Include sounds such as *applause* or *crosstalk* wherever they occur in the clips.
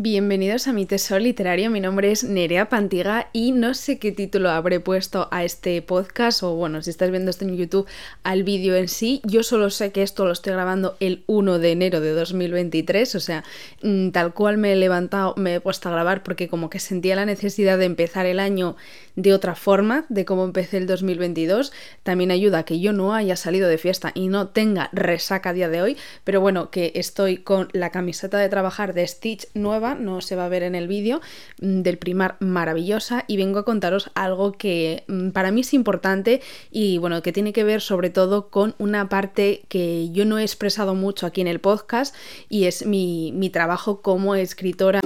Bienvenidos a mi tesoro literario, mi nombre es Nerea Pantiga y no sé qué título habré puesto a este podcast o bueno, si estás viendo esto en YouTube, al vídeo en sí. Yo solo sé que esto lo estoy grabando el 1 de enero de 2023, o sea, mm, tal cual me he levantado, me he puesto a grabar porque como que sentía la necesidad de empezar el año de otra forma, de cómo empecé el 2022. También ayuda a que yo no haya salido de fiesta y no tenga resaca a día de hoy, pero bueno, que estoy con la camiseta de trabajar de Stitch nueva no se va a ver en el vídeo, mm, del primar maravillosa y vengo a contaros algo que mm, para mí es importante y bueno, que tiene que ver sobre todo con una parte que yo no he expresado mucho aquí en el podcast y es mi, mi trabajo como escritora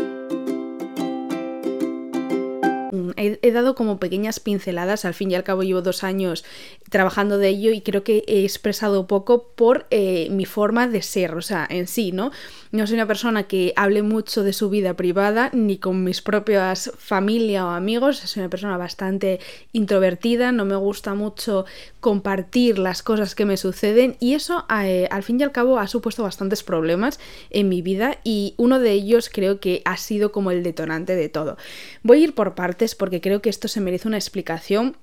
he, dado como pequeñas pinceladas, al fin y al cabo llevo dos años trabajando de ello y creo que he expresado poco por eh, mi forma de ser, o sea, en sí, ¿no? No soy una persona que hable mucho de su vida privada ni con mis propias familia o amigos, soy una persona bastante introvertida, no me gusta mucho compartir las cosas que me suceden y eso eh, al fin y al cabo ha supuesto bastantes problemas en mi vida y uno de ellos creo que ha sido como el detonante de todo. Voy a ir por partes porque creo que esto se merece una explicación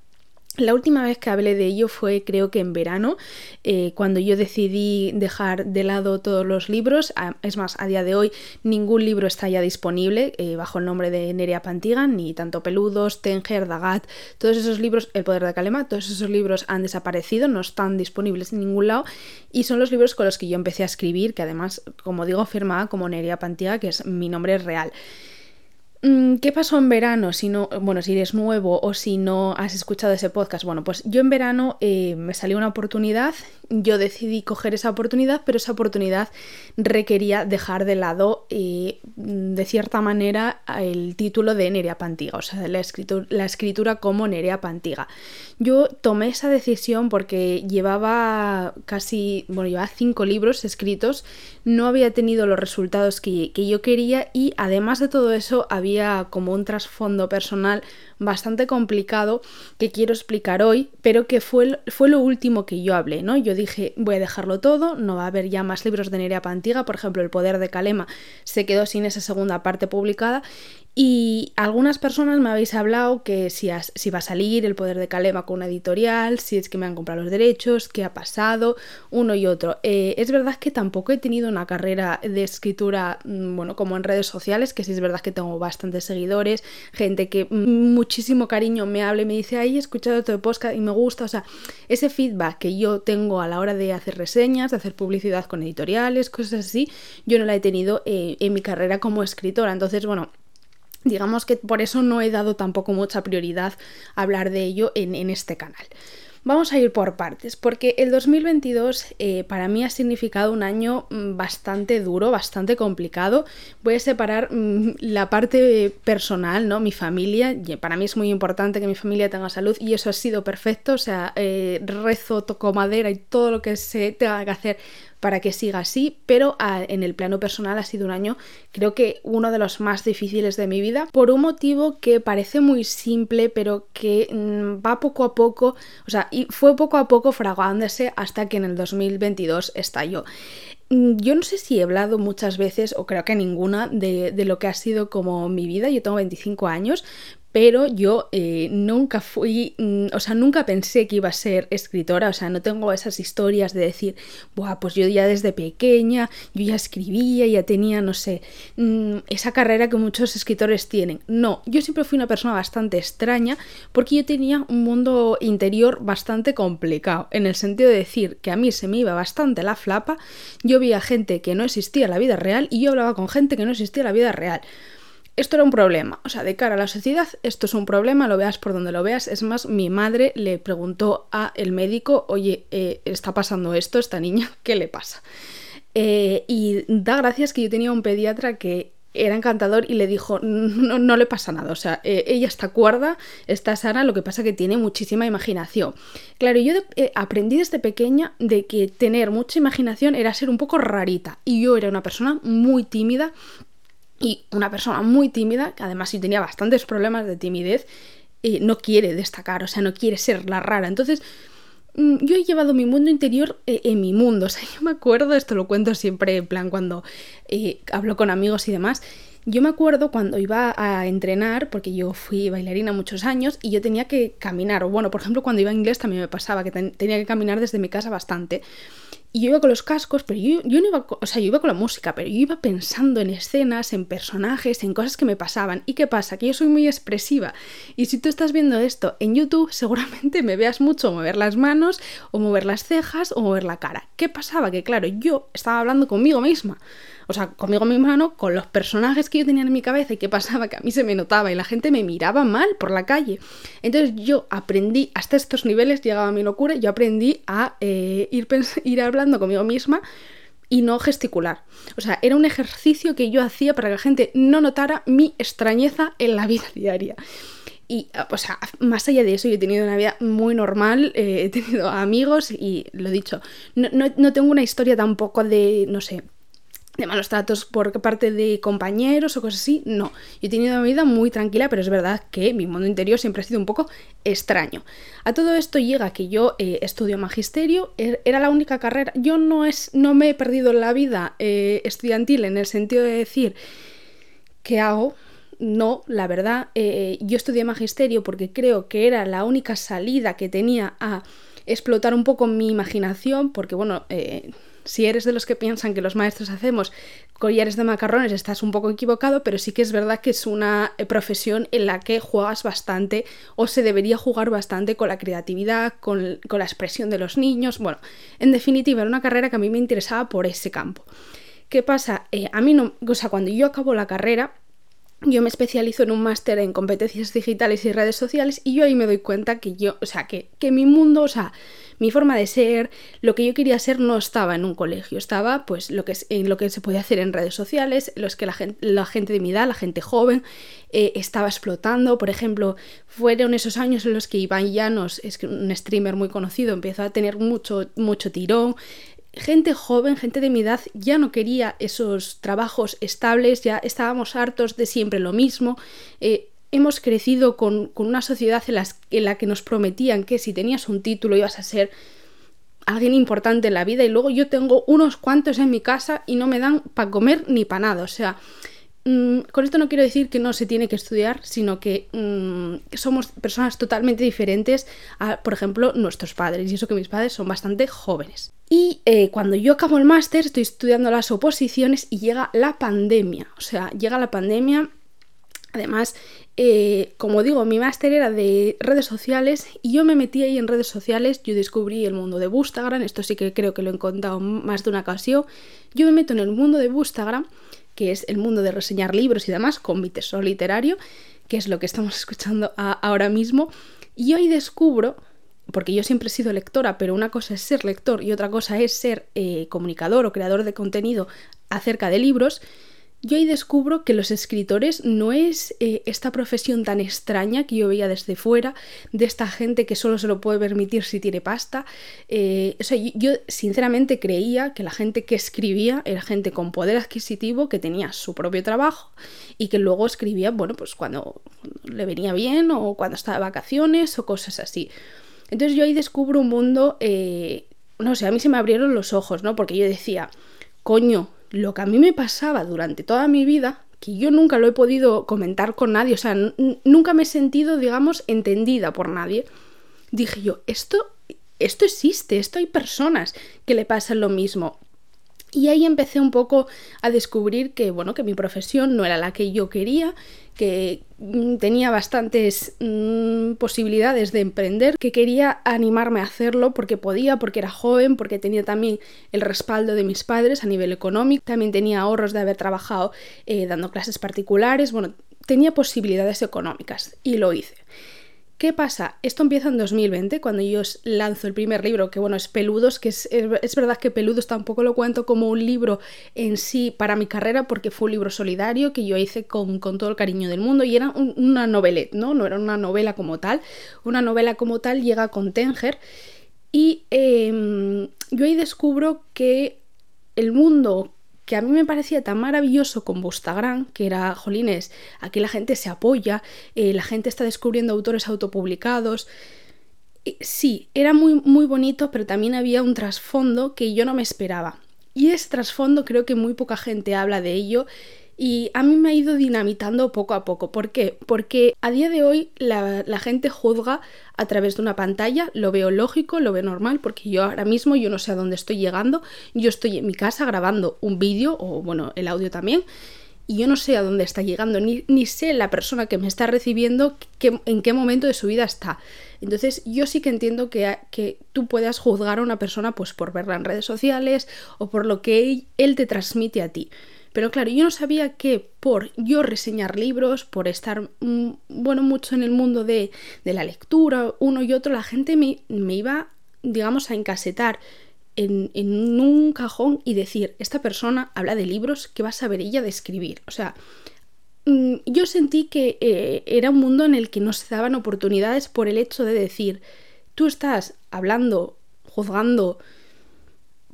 la última vez que hablé de ello fue creo que en verano, eh, cuando yo decidí dejar de lado todos los libros. Es más, a día de hoy ningún libro está ya disponible eh, bajo el nombre de Nerea Pantigan, ni tanto Peludos, Tenger, Dagat, todos esos libros, El Poder de Calema, todos esos libros han desaparecido, no están disponibles en ningún lado y son los libros con los que yo empecé a escribir, que además, como digo, firmaba como Nerea Pantiga, que es mi nombre real. Mm, ¿Qué pasó en verano? Si no, bueno, si eres nuevo o si no has escuchado ese podcast. Bueno, pues yo en verano eh, me salió una oportunidad, yo decidí coger esa oportunidad, pero esa oportunidad requería dejar de lado, eh, de cierta manera, el título de Nerea Pantiga, o sea, la escritura, como Nerea Pantiga. Yo tomé esa decisión porque llevaba casi, bueno, llevaba cinco libros escritos, no había tenido los resultados que yo quería y además de todo eso había como un trasfondo personal bastante complicado que quiero explicar hoy, pero que fue, fue lo último que yo hablé, ¿no? Yo dije, voy a dejarlo todo, no va a haber ya más libros de Nerea Pantiga, por ejemplo, El poder de Calema se quedó sin esa segunda parte publicada y algunas personas me habéis hablado que si, si, va a salir el poder de Calema con una editorial, si es que me han comprado los derechos, qué ha pasado, uno y otro. Eh, es verdad que tampoco he tenido una carrera de escritura, mm, bueno, como en redes sociales, que sí es verdad que tengo bastantes seguidores, gente que muchísimo cariño me habla y me dice, ay, he escuchado tu podcast y me gusta, o sea, ese feedback que yo tengo a la hora de hacer reseñas, de hacer publicidad con editoriales, cosas así, yo no la he tenido eh, en mi carrera como escritora. Entonces, bueno, Digamos que por eso no he dado tampoco mucha prioridad a hablar de ello en, este canal. Vamos a ir por partes, porque el 2022 eh, para mí ha significado un año mm, bastante duro, bastante complicado. Voy a separar mm, la parte personal, ¿no? Mi familia. Para mí es muy importante que mi familia tenga salud y eso ha sido perfecto. O sea, eh, rezo, toco madera y todo lo que se tenga que hacer para que siga así, pero ah, en el plano personal ha sido un año creo que uno de los más difíciles de mi vida por un motivo que parece muy simple pero que mm, va poco a poco, o sea, y fue poco a poco fraguándose hasta que en el 2022 estalló. Mm, yo no sé si he hablado muchas veces, o creo que ninguna, de, de, lo que ha sido como mi vida. Yo tengo 25 años, pero yo eh, nunca fui, mm, o sea, nunca pensé que iba a ser escritora, o sea, no tengo esas historias de decir, Buah, pues yo ya desde pequeña, yo ya escribía, ya tenía, no sé, mm, esa carrera que muchos escritores tienen. No, yo siempre fui una persona bastante extraña porque yo tenía un mundo interior bastante complicado, en el sentido de decir que a mí se me iba bastante la flapa, yo veía gente que no existía en la vida real y yo hablaba con gente que no existía en la vida real esto era un problema. O sea, de cara a la sociedad, esto es un problema, lo veas por donde lo veas. Es más, mi madre le preguntó a el médico, oye, eh, está pasando esto, esta niña, *laughs* ¿qué le pasa? Eh, y da gracias que yo tenía un pediatra que era encantador y le dijo, no, no le pasa nada, o sea, eh, ella está cuerda, está sana, lo que pasa que tiene muchísima imaginación. Claro, yo aprendí desde pequeña de que tener mucha imaginación era ser un poco rarita y yo era una persona muy tímida y una persona muy tímida, que además si tenía bastantes problemas de timidez, eh, no quiere destacar, o sea, no quiere ser la rara. Entonces, mm, yo he llevado mi mundo interior eh, en mi mundo. *laughs* O sea, yo me acuerdo, esto lo cuento siempre en plan cuando eh, hablo con amigos y demás, Yo me acuerdo cuando iba a entrenar, porque yo fui bailarina muchos años y yo tenía que caminar, o bueno, por ejemplo, cuando iba a inglés también me pasaba que tenía que caminar desde mi casa bastante. Y yo iba con los cascos, pero yo, yo no iba, o sea, yo iba con la música, pero yo iba pensando en escenas, en personajes, en cosas que me pasaban. ¿Y qué pasa? Que yo soy muy expresiva. Y si tú estás viendo esto en YouTube, seguramente me veas mucho mover las manos, o mover las cejas, o mover la cara. ¿Qué pasaba? Que claro, yo estaba hablando conmigo misma o sea, conmigo misma no, con los personajes que yo tenía en mi cabeza y qué pasaba, que a mí se me notaba y la gente me miraba mal por la calle. Entonces yo aprendí, hasta estos niveles llegaba mi locura, yo aprendí a eh, ir, *laughs* ir hablando conmigo misma y no gesticular. O sea, era un ejercicio que yo hacía para que la gente no notara mi extrañeza en la vida *laughs* diaria. Y, o sea, más allá de eso, yo he tenido una vida muy normal, eh, he tenido amigos y lo dicho, no, no tengo una historia tampoco de, no sé, de malos tratos por parte de compañeros o cosas así, no. Yo he tenido una vida muy tranquila, pero es verdad que mi mundo interior siempre ha sido un poco extraño. A todo esto llega que yo eh, estudio magisterio, er, era la única carrera, yo no, es, no me he perdido la vida eh, estudiantil en el sentido de decir, ¿qué hago? No, la verdad, eh, yo estudié magisterio porque creo que era la única salida que tenía a explotar un poco mi imaginación, porque bueno, si eres de los que piensan que los maestros hacemos collares de macarrones, estás un poco equivocado, pero sí que es verdad que es una eh, profesión en la que juegas bastante o se debería jugar bastante con la creatividad, con, la expresión de los niños. Bueno, en definitiva, era una carrera que a mí me interesaba por ese campo. ¿Qué pasa? Eh, a mí no, o sea, cuando yo acabo la carrera, yo me especializo en un máster en competencias digitales y redes sociales y yo ahí me doy cuenta que yo, o sea, que, que mi mundo, o sea, mi forma de ser, lo que yo quería ser no estaba en un colegio, estaba pues lo que en lo que se podía hacer en redes sociales, los que la gente, la gente de mi edad, la gente joven, eh, estaba explotando. Por ejemplo, fueron esos años en los que Iván Llanos, es un streamer muy conocido, empezó a tener mucho, mucho tirón. Gente joven, gente de mi edad, ya no quería esos trabajos estables, ya estábamos hartos de siempre lo mismo. Eh, hemos crecido con, una sociedad en, en, la que nos prometían que si tenías un título ibas a ser alguien importante en la vida y luego yo tengo unos cuantos en mi casa y no me dan para comer ni para nada. O sea, mm, con esto no quiero decir que no se tiene que estudiar, sino que, mm, somos personas totalmente diferentes a, por ejemplo, nuestros padres. Y eso que mis padres son bastante jóvenes. Y eh, cuando yo acabo el máster, estoy estudiando las oposiciones y llega la pandemia. O sea, llega la pandemia Además, eh, como digo, mi máster era de redes sociales y yo me metí ahí en redes sociales, yo descubrí el mundo de Bustagram, esto sí que creo que lo he contado más de una ocasión, yo me meto en el mundo de Bustagram, que es el mundo de reseñar libros y demás, con mi tesoro literario, que es lo que estamos *laughs* escuchando ahora mismo, y ahí descubro, porque yo siempre he sido lectora, pero una cosa es ser lector y otra cosa es ser eh, comunicador o creador de contenido acerca de libros, yo ahí descubro que los escritores no es eh, esta profesión tan extraña que yo veía desde fuera, de esta gente que solo se lo puede permitir si tiene pasta. Eh, o sea, yo sinceramente creía que la gente que escribía era gente con poder adquisitivo, que tenía su propio trabajo y que luego escribía, bueno, pues cuando le venía bien o cuando estaba de vacaciones o cosas así. Entonces yo ahí descubro un mundo, eh, no sé, a mí se me abrieron los ojos, ¿no? Porque yo decía, coño, lo que a mí me pasaba durante toda mi vida, que yo nunca lo he podido comentar con nadie, o sea, nunca me he sentido, digamos, entendida por nadie, dije yo, esto, esto existe, esto hay personas que le pasan lo mismo. Y ahí empecé un poco a descubrir que, bueno, que mi profesión no era la que yo quería, que tenía bastantes mm, posibilidades de emprender, que quería animarme a hacerlo porque podía, porque era joven, porque tenía también el respaldo de mis padres a nivel económico, también tenía ahorros de haber trabajado eh, dando clases particulares, bueno, tenía posibilidades económicas y lo hice. ¿Qué pasa? Esto empieza en 2020, cuando yo lanzo el primer libro, que bueno, es Peludos, que es, es, verdad que Peludos tampoco lo cuento como un libro en sí para mi carrera, porque fue un libro solidario que yo hice con, todo el cariño del mundo y era una novelette, ¿no? No era una novela como tal. Una novela como tal llega con Tenger y em, yo ahí descubro que el mundo que a mí me parecía tan maravilloso con Bustagram, que era, jolines, aquí la gente se apoya, eh, la gente está descubriendo autores autopublicados. sí, era muy, muy bonito, pero también había un trasfondo que yo no me esperaba. Y ese trasfondo creo que muy poca gente habla de ello Y a mí me ha ido dinamitando poco a poco. ¿Por qué? Porque a día de hoy la, gente juzga a través de una pantalla, lo veo lógico, lo veo normal, porque yo ahora mismo yo no sé a dónde estoy llegando, yo estoy en mi casa grabando un vídeo, o bueno, el audio también, y yo no sé a dónde está llegando, ni, ni sé la persona que me está recibiendo en qué momento de su vida está. Entonces yo sí que entiendo que, que, tú puedas juzgar a una persona pues por verla en redes sociales o por lo que él, te transmite a ti. Pero claro, yo no sabía que por yo reseñar libros, por estar, mm, bueno, mucho en el mundo de, de la lectura, uno y otro, la gente me, me iba, digamos, a encasetar en, un cajón y decir, esta persona habla de libros, que va a saber ella de escribir? O sea, mm, yo sentí que eh, era un mundo en el que no se daban oportunidades por el hecho de decir, tú estás hablando, juzgando,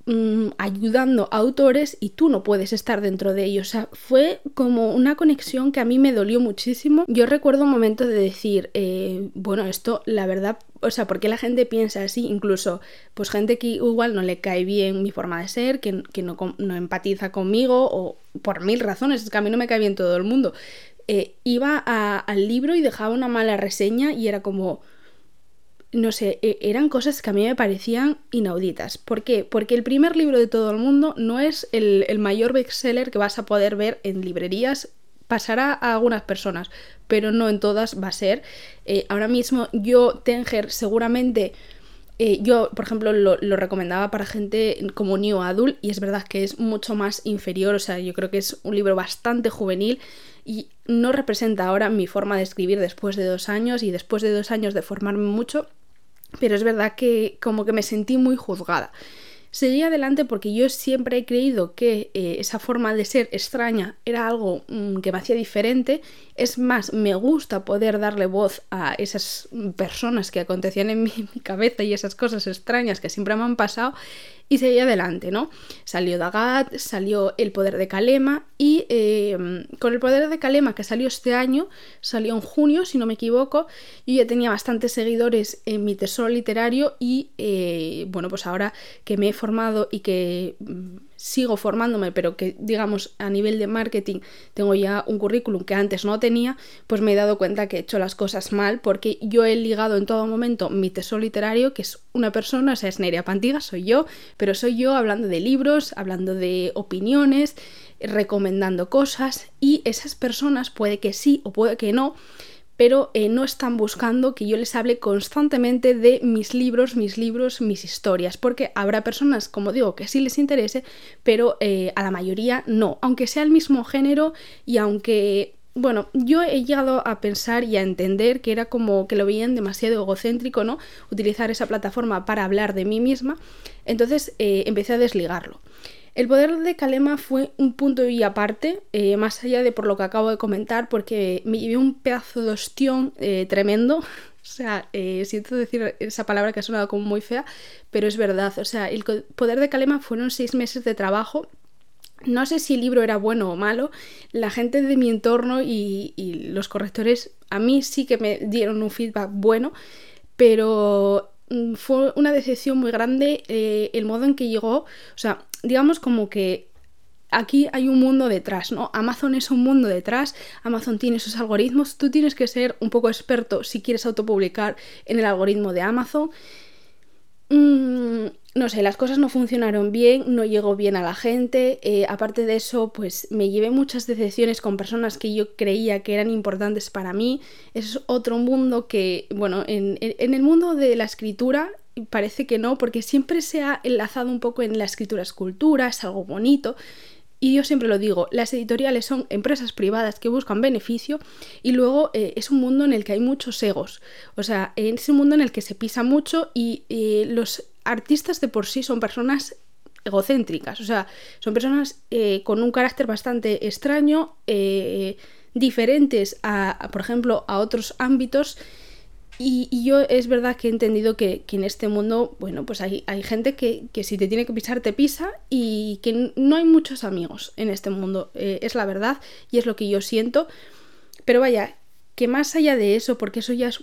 Mm, ayudando a autores y tú no puedes estar dentro de ellos. O sea, fue como una conexión que a mí me dolió muchísimo. Yo recuerdo un momento de decir, eh, bueno, esto la verdad, o sea, ¿por qué la gente piensa así? Incluso, pues gente que igual no le cae bien mi forma de ser, que, no, no, empatiza conmigo o por mil razones, es que a mí no me cae bien todo el mundo. Eh, iba al libro y dejaba una mala reseña y era como no sé, e, eran cosas que a mí me parecían inauditas. ¿Por qué? Porque el primer libro de todo el mundo no es el, mayor bestseller que vas a poder ver en librerías. Pasará a algunas personas, pero no en todas va a ser. Eh, ahora mismo yo, Tenger, seguramente... Eh, yo, por ejemplo, lo, lo, recomendaba para gente como New Adult y es verdad que es mucho más inferior, o sea, yo creo que es un libro bastante juvenil y no representa ahora mi forma de escribir después de dos años y después de dos años de formarme mucho, pero es verdad que como que me sentí muy juzgada. Seguí adelante porque yo siempre he creído que eh, esa forma de ser extraña era algo mm, que me hacía diferente. Es más, me gusta poder darle voz a esas personas que acontecían en mi, *laughs* cabeza y esas cosas extrañas que siempre me han pasado y seguí adelante, ¿no? Salió Dagat, salió El Poder de Kalema y eh, con El Poder de Kalema que salió este año, salió en junio, si no me equivoco, yo ya tenía bastantes seguidores en mi tesoro literario y eh, bueno, pues ahora que me he formado y que mm, sigo formándome, pero que digamos a nivel de marketing tengo ya un currículum que antes no tenía, pues me he dado cuenta que he hecho las cosas mal porque yo he ligado en todo momento mi tesoro literario, que es una persona, o sea, es Nerea Pantiga, soy yo, pero soy yo hablando de libros, hablando de opiniones, recomendando cosas y esas personas puede que sí o puede que no, pero eh, no están buscando que yo les hable constantemente de mis libros, mis libros, mis historias, porque habrá personas, como digo, que sí les interese, pero eh, a la mayoría no, aunque sea el mismo género y aunque... Bueno, yo he llegado a pensar y a entender que era como que lo veían demasiado egocéntrico, ¿no? Utilizar esa plataforma para hablar de mí misma. Entonces eh, empecé a desligarlo. El poder de Kalema fue un punto y aparte, eh, más allá de por lo que acabo de comentar, porque me llevé un pedazo de ostión eh, tremendo. *laughs* O sea, eh, siento decir esa palabra que ha sonado como muy fea, pero es verdad. O sea, el poder de Kalema fueron seis meses de trabajo no sé si el libro era bueno o malo, la gente de mi entorno y, los correctores a mí sí que me dieron un feedback bueno, pero mm, fue una decepción muy grande el modo en que llegó, o sea, digamos como que aquí hay un mundo detrás, ¿no? Amazon es un mundo detrás, Amazon tiene sus algoritmos, tú tienes que ser un poco experto si quieres autopublicar en el algoritmo de Amazon. Mm, no sé, las cosas no funcionaron bien, no llegó bien a la gente, eh, aparte de eso, pues me llevé muchas decepciones con personas que yo creía que eran importantes para mí. Es otro mundo que, bueno, en el mundo de la escritura parece que no, porque siempre se ha enlazado un poco en la escritura escultura, es algo bonito. Y yo siempre lo digo, las editoriales son empresas privadas que buscan beneficio y luego eh, es un mundo en el que hay muchos egos. O sea, es un mundo en el que se pisa mucho y eh, los artistas de por sí son personas egocéntricas. O sea, son personas eh, con un carácter bastante extraño, diferentes a, por ejemplo, a otros ámbitos y, yo es verdad que he entendido que, en este mundo, bueno, pues hay, hay gente que, si te tiene que pisar, te pisa y que no hay muchos amigos en este mundo. Eh, es la verdad y es lo que yo siento. Pero vaya, que más allá de eso, porque eso ya es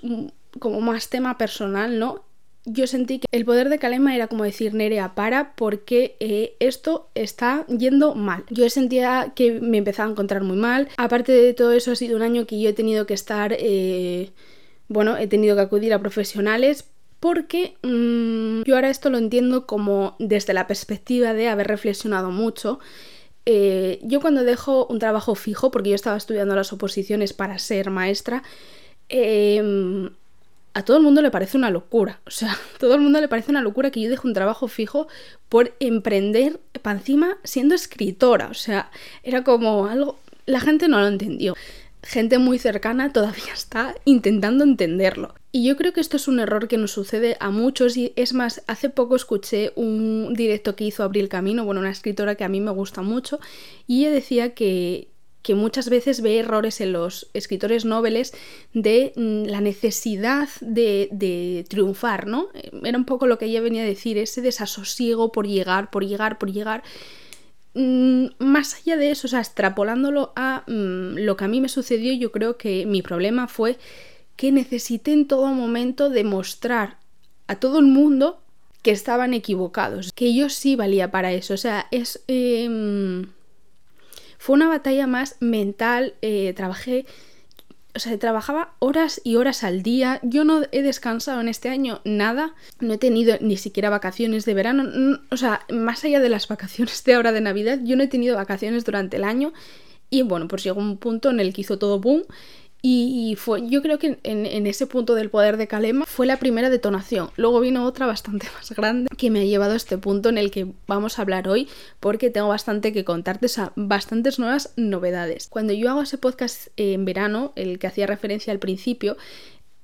como más tema personal, ¿no? yo sentí que el poder de Kalema era como decir Nerea para porque eh, esto está yendo mal. Yo sentía que me empezaba a encontrar muy mal. Aparte de todo eso ha sido un año que yo he tenido que estar, eh, bueno, he tenido que acudir a profesionales porque mm, yo ahora esto lo entiendo como desde la perspectiva de haber reflexionado mucho. Eh, yo cuando dejo un trabajo fijo, porque yo estaba estudiando las oposiciones para ser maestra, eh, a todo el mundo le parece una locura. O sea, a *laughs* todo el mundo le parece una locura que yo deje un trabajo fijo por emprender para encima siendo escritora. O sea, era como algo... La gente no lo entendió. Gente muy cercana todavía *laughs* está intentando entenderlo. Y yo creo que esto es un error que nos sucede a muchos y es más, hace poco escuché un directo que hizo Abril Camino, bueno, una escritora que a mí me gusta mucho, y ella decía que, que muchas veces ve errores en los escritores noveles de mm, la necesidad de, triunfar, ¿no? Era un poco lo que ella venía a decir, ese desasosiego por llegar, por llegar, por llegar. Mm, más allá de eso, o sea, extrapolándolo a mm, lo que a mí me sucedió, yo creo que mi problema fue que necesité en todo momento demostrar a todo el mundo que estaban equivocados, que yo sí valía para eso, o sea, es... Em, fue una batalla más mental, eh, trabajé, o sea, trabajaba horas y horas al día, yo no he descansado en este año nada, no he tenido ni siquiera vacaciones de verano, o sea, más allá de las vacaciones de ahora de Navidad, yo no he tenido vacaciones durante el año. Y bueno, pues llegó un punto en el que hizo todo boom y, fue, yo creo que en, ese punto del poder de Kalema fue la primera detonación. Luego vino otra bastante *laughs* más grande que me ha llevado a este punto en el que vamos a hablar hoy porque tengo bastante que contarte, o sea, bastantes nuevas novedades. Cuando yo hago ese podcast en verano, el que hacía referencia al principio,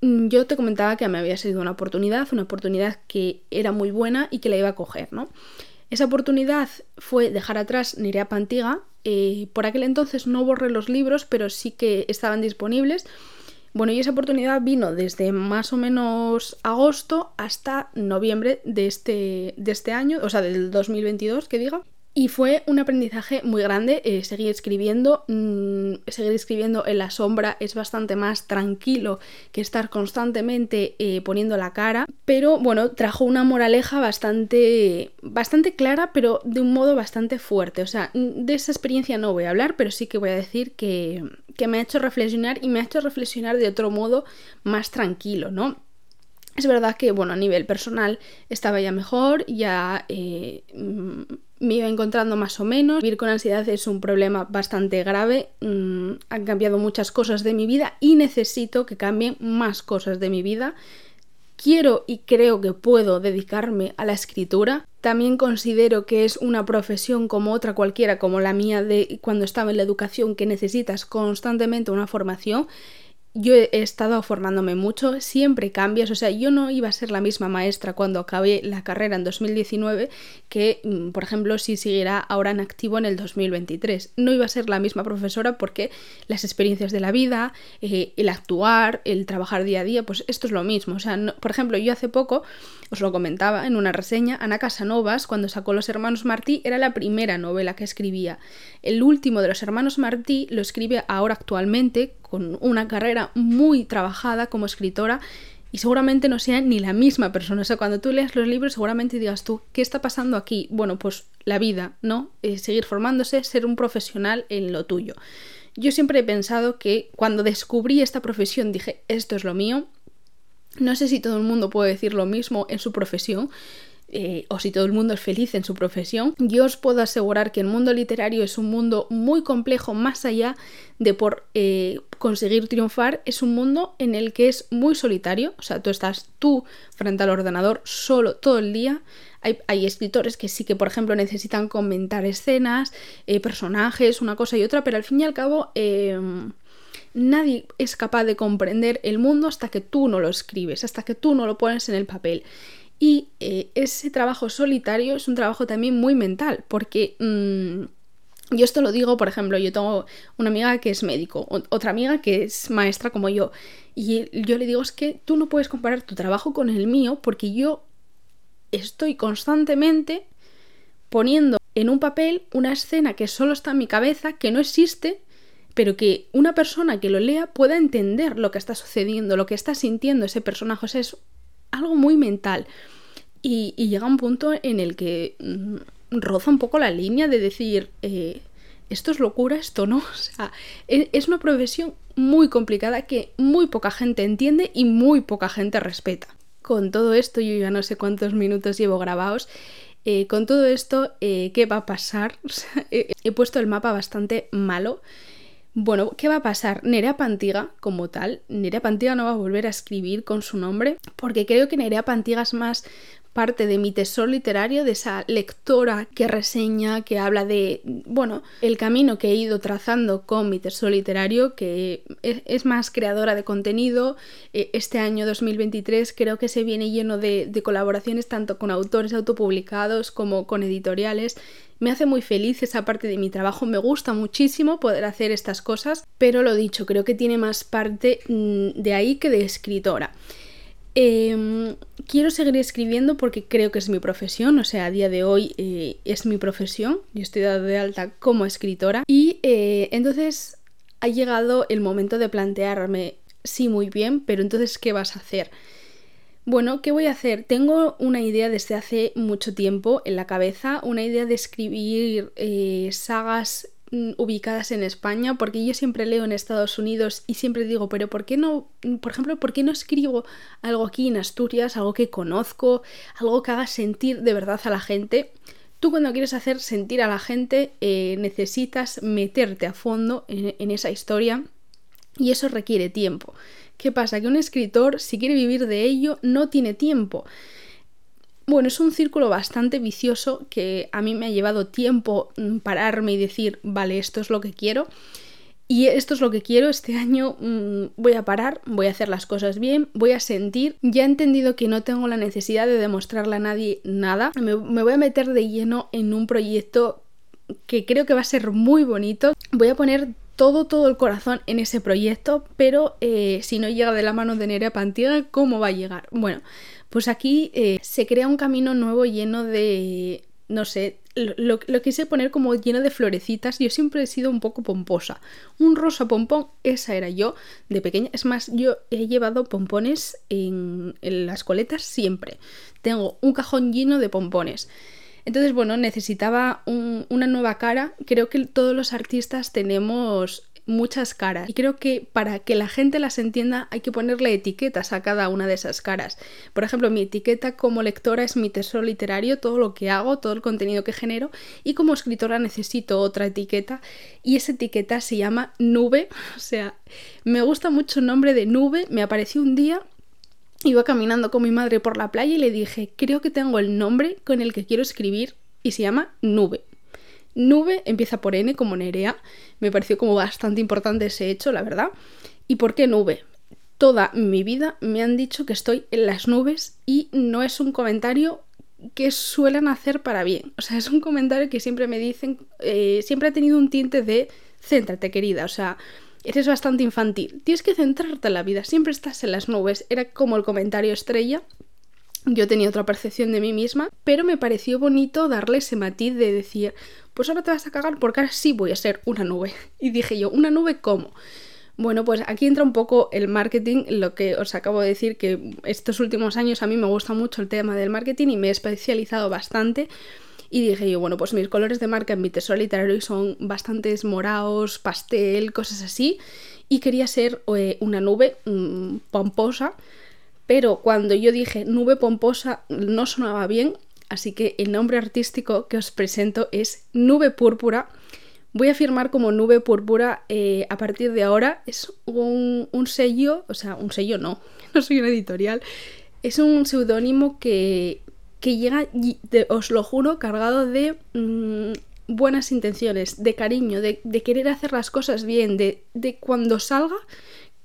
mm, yo te comentaba que me había sido una oportunidad, una oportunidad que era muy buena y que la iba a coger, ¿no? Esa oportunidad fue dejar atrás Nirea Pantiga. Eh, por aquel entonces no borré los libros, pero sí que estaban disponibles. Bueno, y esa oportunidad vino desde más o menos agosto hasta noviembre de este, de este año, o sea, del 2022, que diga. Y fue un aprendizaje muy grande eh, seguir escribiendo. Mm, seguir escribiendo en la sombra es bastante más tranquilo que estar constantemente eh, poniendo la cara. Pero bueno, trajo una moraleja bastante, bastante clara, pero de un modo bastante fuerte. O sea, de esa experiencia no voy a hablar, pero sí que voy a decir que, que me ha hecho reflexionar y me ha hecho reflexionar de otro modo más tranquilo, ¿no? Es verdad que, bueno, a nivel personal estaba ya mejor, ya eh, me iba encontrando más o menos. Vivir con ansiedad es un problema bastante grave. Mm, han cambiado muchas cosas de mi vida y necesito que cambien más cosas de mi vida. Quiero y creo que puedo dedicarme a la escritura. También considero que es una profesión como otra cualquiera, como la mía de cuando estaba en la educación, que necesitas constantemente una formación yo he estado formándome mucho, siempre cambias, o sea, yo no iba a ser la misma maestra cuando acabé la carrera en 2019 que, mm, por ejemplo, si siguiera ahora en activo en el 2023. No iba a ser la misma profesora porque las experiencias de la vida, eh, el actuar, el trabajar día a día, pues esto es lo mismo. O sea, por ejemplo, yo hace poco os lo comentaba en una reseña, Ana Casanovas, cuando sacó Los Hermanos Martí, era la primera novela que escribía. El último de los Hermanos Martí lo escribe ahora actualmente, con una carrera muy trabajada como escritora, y seguramente no sea ni la misma persona. O sea, cuando tú leas los libros, seguramente digas tú, ¿qué está pasando aquí? Bueno, pues la vida, ¿no? Eh, seguir formándose, ser un profesional en lo tuyo. Yo siempre he pensado que cuando descubrí esta profesión dije, esto es lo mío, no sé si todo el mundo puede decir lo mismo en su profesión, eh, o si todo el mundo es feliz en su profesión, yo os puedo asegurar que el mundo literario es un mundo muy complejo, más allá de por eh, conseguir triunfar, es un mundo en el que es muy solitario, o sea, tú estás tú frente al ordenador solo todo el día. Hay, escritores que sí que, por ejemplo, necesitan comentar escenas, eh, personajes, una cosa y otra, pero al fin y al cabo em, Nadie es capaz de comprender el mundo hasta que tú no lo escribes, hasta que tú no lo pones en el papel. Y eh, ese trabajo solitario es un trabajo también muy mental, porque mm, yo esto lo digo, por ejemplo, yo tengo una amiga que es médico, otra amiga que es maestra como yo, y yo le digo es que tú no puedes comparar tu trabajo con el mío porque yo estoy constantemente poniendo en un papel una escena que solo está en mi cabeza, que no existe, pero que una persona que lo lea pueda entender lo que está sucediendo, lo que está sintiendo ese personaje. O es algo muy mental. Y, llega un punto en el que mm, roza un poco la línea de decir, eh, esto es locura, esto no. *laughs* O sea, e, es una profesión muy complicada que muy poca gente entiende y muy poca gente respeta. Con todo esto, yo ya no sé cuántos minutos llevo grabados. Eh, con todo esto, eh, ¿qué va a pasar? *laughs* he puesto el mapa bastante malo. Bueno, ¿qué va a pasar? Nerea Pantiga, como tal, Nerea Pantiga no va a volver a escribir con su nombre, porque creo que Nerea Pantiga es más parte de mi tesoro literario, de esa lectora que reseña, que habla de, bueno, el camino que he ido trazando con mi tesoro literario, que es, más creadora de contenido. Eh, este año 2023 creo que se viene lleno de, colaboraciones tanto con autores autopublicados como con editoriales. Me hace muy feliz esa parte de mi trabajo, me gusta muchísimo poder hacer estas cosas, pero lo dicho, creo que tiene más parte mm, de ahí que de escritora. Em, quiero seguir escribiendo porque creo que es mi profesión, o sea, a día de hoy eh, es mi profesión, yo estoy dado de alta como escritora y eh, entonces ha llegado el momento de plantearme, sí, muy bien, pero entonces, ¿qué vas a hacer? Bueno, ¿qué voy a hacer? Tengo una idea desde hace mucho tiempo en la cabeza, una idea de escribir eh, sagas Mm, ubicadas en España, porque yo siempre leo en Estados Unidos y siempre digo, pero ¿por qué no, por ejemplo, por qué no escribo algo aquí en Asturias, algo que conozco, algo que haga sentir de verdad a la gente? Tú cuando quieres hacer sentir a la gente eh, necesitas meterte a fondo en esa historia y eso requiere tiempo. ¿Qué pasa? Que un escritor, si quiere vivir de ello, no tiene tiempo. Bueno, es un círculo bastante vicioso que a mí me ha llevado tiempo mm, pararme y decir, vale, esto es lo que quiero. Y esto es lo que quiero, este *laughs* año mm, voy a parar, voy a hacer las cosas bien, voy a sentir, ya he entendido que no tengo la necesidad de demostrarle a nadie nada, me, voy a meter de lleno en un proyecto que creo que va a ser muy bonito, voy a poner todo, todo el corazón en ese proyecto, pero eh, si no llega de la mano de Nerea Pantiga, ¿cómo va a llegar? Bueno, pues aquí eh, se crea un camino nuevo lleno de, no sé, lo, quise poner como lleno de florecitas. Yo siempre he sido un poco pomposa. Un rosa pompón, esa era yo de pequeña. Es más, yo he llevado pompones en, las coletas siempre. Tengo un cajón lleno de pompones. Entonces, bueno, necesitaba una nueva cara. Creo que todos los artistas tenemos muchas caras. Y creo que para que la gente las entienda hay que ponerle etiquetas a cada una de esas caras. Por ejemplo, mi etiqueta como lectora es mi tesoro literario, todo lo que hago, todo el contenido que genero. Y como escritora necesito otra etiqueta. Y esa etiqueta se llama nube. *laughs* O sea, me gusta mucho el nombre de nube. Me apareció un día Iba caminando con mi madre por la playa y le dije, creo que tengo el nombre con el que quiero escribir y se llama Nube. Nube empieza por N como Nerea. Me pareció como bastante importante ese hecho, la verdad. ¿Y por qué nube? Toda mi vida me han dicho que estoy en las nubes y no es un comentario que suelen hacer para bien. O sea, *laughs* es un comentario que siempre me dicen, eh, siempre ha tenido un tinte de céntrate, querida. O sea, eres bastante infantil. Tienes que centrarte en la vida, siempre estás en las nubes. Era como el comentario estrella yo tenía otra percepción de mí misma, pero me pareció bonito darle ese matiz de decir, pues ahora te vas a cagar porque ahora sí voy a ser una nube. *laughs* Y dije yo, ¿una nube cómo? Bueno, pues aquí entra un poco el marketing, lo que os acabo de decir, que estos últimos años a mí me gusta mucho el tema del marketing y me he especializado bastante. Y dije yo, bueno, pues mis colores de marca en mi tesoro literario son bastantes morados, pastel, cosas así. Y quería ser eh, una nube mm, pomposa pero cuando yo dije nube pomposa no sonaba bien, así que el nombre artístico que os presento es Nube Púrpura. Voy a firmar como Nube Púrpura eh, a partir de ahora. Es un, sello, o sea, un sello no, *laughs* no soy una editorial. Es un seudónimo que, que llega, os lo juro, cargado de mm, buenas intenciones, de cariño, de, querer hacer las cosas bien, de, cuando salga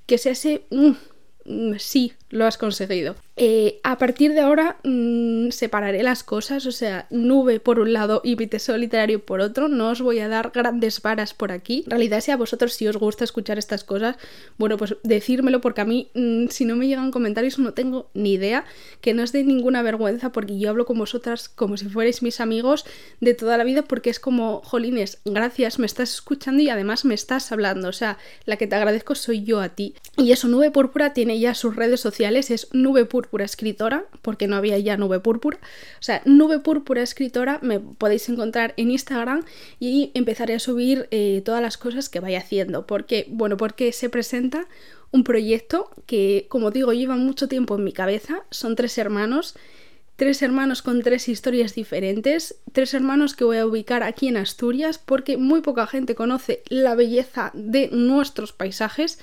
que se hace... Mm, sí, lo has conseguido. Eh, a partir de ahora mm, separaré las cosas, o sea, nube por un lado y mi tesoro literario por otro. No os voy a dar grandes varas por aquí. En realidad, si a vosotros si os gusta escuchar estas cosas, bueno, pues decírmelo porque a mí, mm, si no me llegan comentarios, no tengo ni idea. Que no os dé ninguna vergüenza porque yo hablo con vosotras como si fuerais mis amigos de toda la vida porque es como, jolines, gracias, me estás escuchando y además me estás hablando. O sea, la que te agradezco soy yo a ti. Y eso, nube púrpura tiene ya sus redes sociales, es Nube Púrpura Escritora, porque no había ya Nube Púrpura. O sea, Nube Púrpura Escritora me podéis encontrar en Instagram y empezaré a subir eh, todas las cosas que vaya haciendo. Porque, bueno, porque se presenta un proyecto que, como digo, lleva mucho tiempo en mi cabeza. Son tres hermanos tres hermanos con tres historias diferentes, tres hermanos que voy a ubicar aquí en Asturias porque muy poca gente conoce la belleza de nuestros paisajes,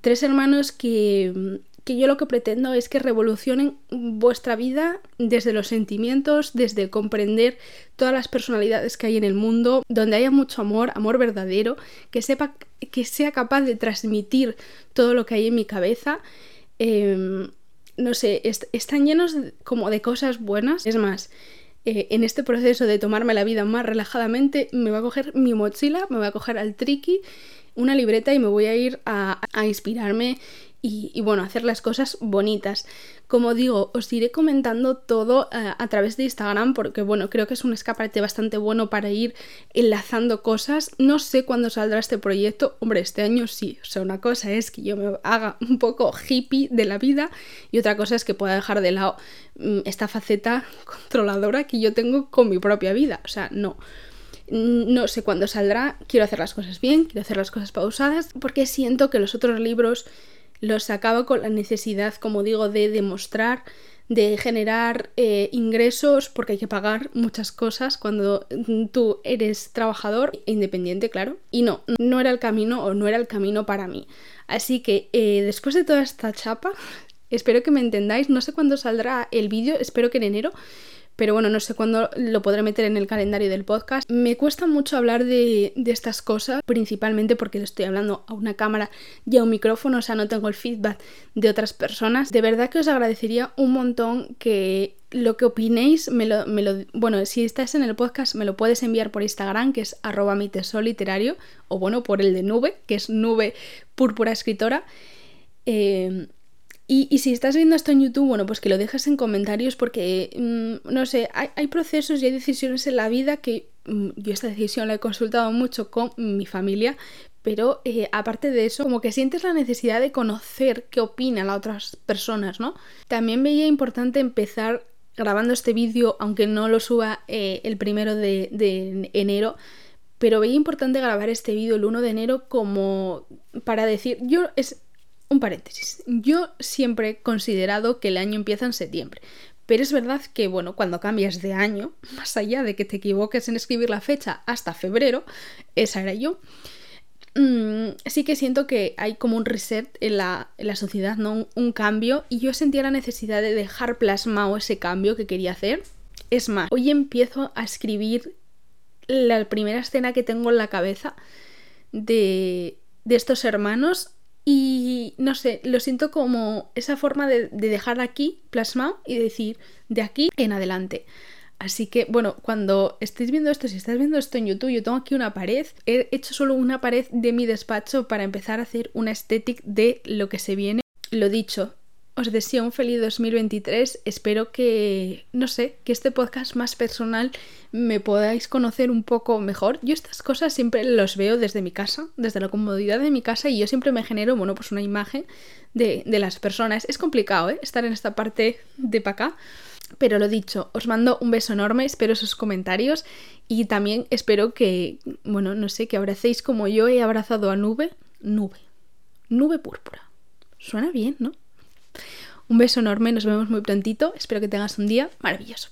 tres hermanos que, que yo lo que pretendo es que revolucionen vuestra vida desde los sentimientos, desde comprender todas las personalidades que hay en el mundo, donde haya mucho amor, amor verdadero, que sepa que sea capaz de transmitir todo lo que hay en mi cabeza. Em, no sé, están llenos como de cosas buenas. Es más, eh, en este proceso de tomarme la vida más relajadamente, me voy a coger mi mochila, me voy a coger al tricky, una libreta y me voy a ir a, a inspirarme y, bueno, hacer las cosas bonitas. Como digo, os iré comentando todo eh, a través de Instagram porque bueno, creo que es un escaparate bastante bueno para ir enlazando cosas. No sé cuándo saldrá este proyecto. Hombre, este año sí. O sea, una cosa es que yo me haga un poco hippie de la vida y otra cosa es que pueda dejar de lado mm, esta faceta *laughs* controladora que yo tengo con mi propia vida. O sea, no no sé cuándo saldrá, quiero hacer las cosas bien, quiero hacer las cosas pausadas, porque siento que los otros libros los sacaba con la necesidad, como digo, de demostrar, de generar eh, ingresos, porque hay que pagar muchas cosas cuando tú eres trabajador e independiente, claro. Y no, no era el camino o no era el camino para mí. Así que eh, después de toda esta chapa, *laughs* espero que me entendáis. No sé cuándo saldrá el vídeo, espero que en enero pero bueno, no sé cuándo lo podré meter en el calendario del podcast. Me cuesta mucho hablar de, estas cosas, principalmente porque estoy hablando a una cámara y a un micrófono, o sea, no tengo el feedback de otras personas. De verdad que os agradecería un montón que lo que opinéis, me lo, bueno, si estás en el podcast, me lo puedes enviar por Instagram, que es arroba mi tesoro literario, o bueno, por el de nube, que es nube púrpura escritora. Eh, y, si estás viendo esto en YouTube, bueno, pues que lo dejes en comentarios porque, mm, no sé, hay, procesos y hay decisiones en la vida que mm, yo esta decisión la he consultado mucho con mi familia, pero eh, aparte de eso, como que sientes la necesidad de conocer qué opinan las otras personas, ¿no? También veía importante empezar grabando este vídeo, aunque no lo suba eh, el primero de, de enero, pero veía importante grabar este vídeo el 1 de enero como para decir, yo es un paréntesis. Yo siempre he considerado que el año empieza en septiembre. Pero es verdad que, bueno, cuando cambias de año, *laughs* más allá de que te equivoques en escribir la fecha hasta febrero, esa era yo, mm, sí que siento que hay como un reset en la, sociedad, ¿no? Un, cambio, y yo sentía la necesidad de dejar plasmado ese cambio que quería hacer. Es más, hoy empiezo a escribir la primera escena que tengo en la cabeza de, de estos hermanos y no sé, lo siento como esa forma de, dejar aquí plasmado y decir de aquí en adelante. Así que, bueno, cuando estéis viendo esto, si estás viendo esto en YouTube, yo tengo aquí una pared. He hecho solo una pared de mi despacho para empezar a hacer una estética de lo que se viene. Lo dicho, os deseo un feliz 2023. Espero que, no sé, que este podcast más personal me podáis conocer un poco mejor. Yo estas cosas siempre los veo desde mi casa, desde la comodidad de mi casa y yo siempre me genero, bueno, pues una imagen de, las personas. Es complicado, ¿eh? Estar en esta parte de para acá. Pero lo dicho, os mando un beso enorme, espero sus comentarios y también espero que, bueno, no sé, que abracéis como yo he abrazado a Nube. Nube. Nube púrpura. Suena bien, ¿no? Un beso enorme, nos vemos muy prontito. Espero que tengas un día maravilloso.